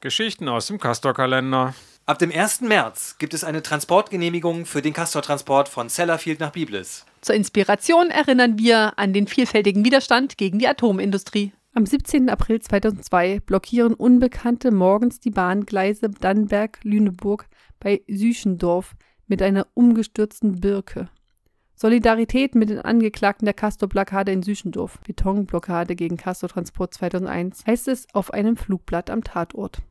Geschichten aus dem Castor-Kalender. Ab dem 1. März gibt es eine Transportgenehmigung für den Castor-Transport von Sellafield nach Biblis. Zur Inspiration erinnern wir an den vielfältigen Widerstand gegen die Atomindustrie. Am 17. April 2002 blockieren Unbekannte morgens die Bahngleise Dannenberg-Lüneburg bei Süchendorf mit einer umgestürzten Birke. Solidarität mit den Angeklagten der Castor-Blockade in Süchendorf. Betonblockade gegen Castor-Transport 2001 heißt es auf einem Flugblatt am Tatort.